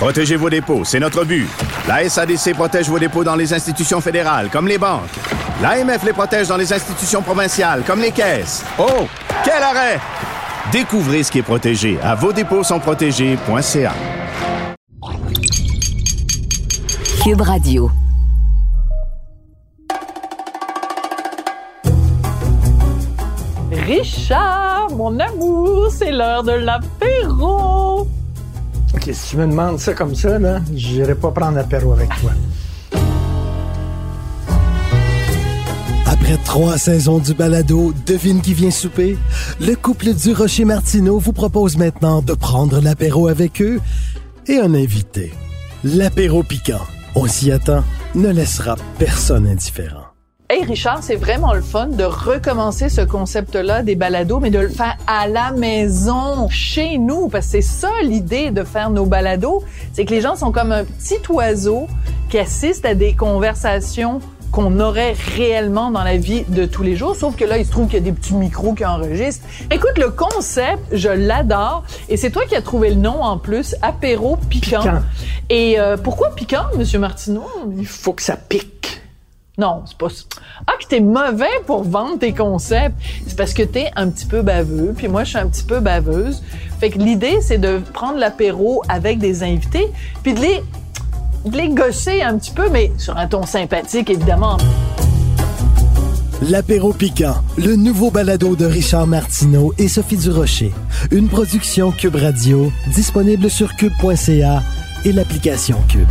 Protégez vos dépôts, c'est notre but. La SADC protège vos dépôts dans les institutions fédérales, comme les banques. L'AMF les protège dans les institutions provinciales, comme les caisses. Oh, quel arrêt! Découvrez ce qui est protégé à vos dépôts sont protégés.ca. Cube Radio. Richard, mon amour, c'est l'heure de l'apéro. Si tu me demandes ça comme ça, là, j'irai pas prendre l'apéro avec toi. Après trois saisons du balado Devine qui vient souper, le couple du Rocher Martineau vous propose maintenant de prendre l'apéro avec eux et un invité. L'apéro piquant. On s'y attend, ne laissera personne indifférent. Hey Richard, c'est vraiment le fun de recommencer ce concept-là des balados, mais de le faire à la maison, chez nous, parce que c'est ça l'idée de faire nos balados, c'est que les gens sont comme un petit oiseau qui assiste à des conversations qu'on aurait réellement dans la vie de tous les jours, sauf que là, il se trouve qu'il y a des petits micros qui enregistrent. Écoute, le concept, je l'adore, et c'est toi qui as trouvé le nom en plus, apéro piquant. Piquant. Et euh, pourquoi piquant, Monsieur Martineau? Il faut que ça pique. Non, c'est pas ça. Ah, que t'es mauvais pour vendre tes concepts. C'est parce que t'es un petit peu baveux, puis moi, je suis un petit peu baveuse. Fait que l'idée, c'est de prendre l'apéro avec des invités, puis de les, de les gosser un petit peu, mais sur un ton sympathique, évidemment. L'apéro piquant, le nouveau balado de Richard Martineau et Sophie Durocher. Une production Cube Radio, disponible sur cube.ca et l'application Cube.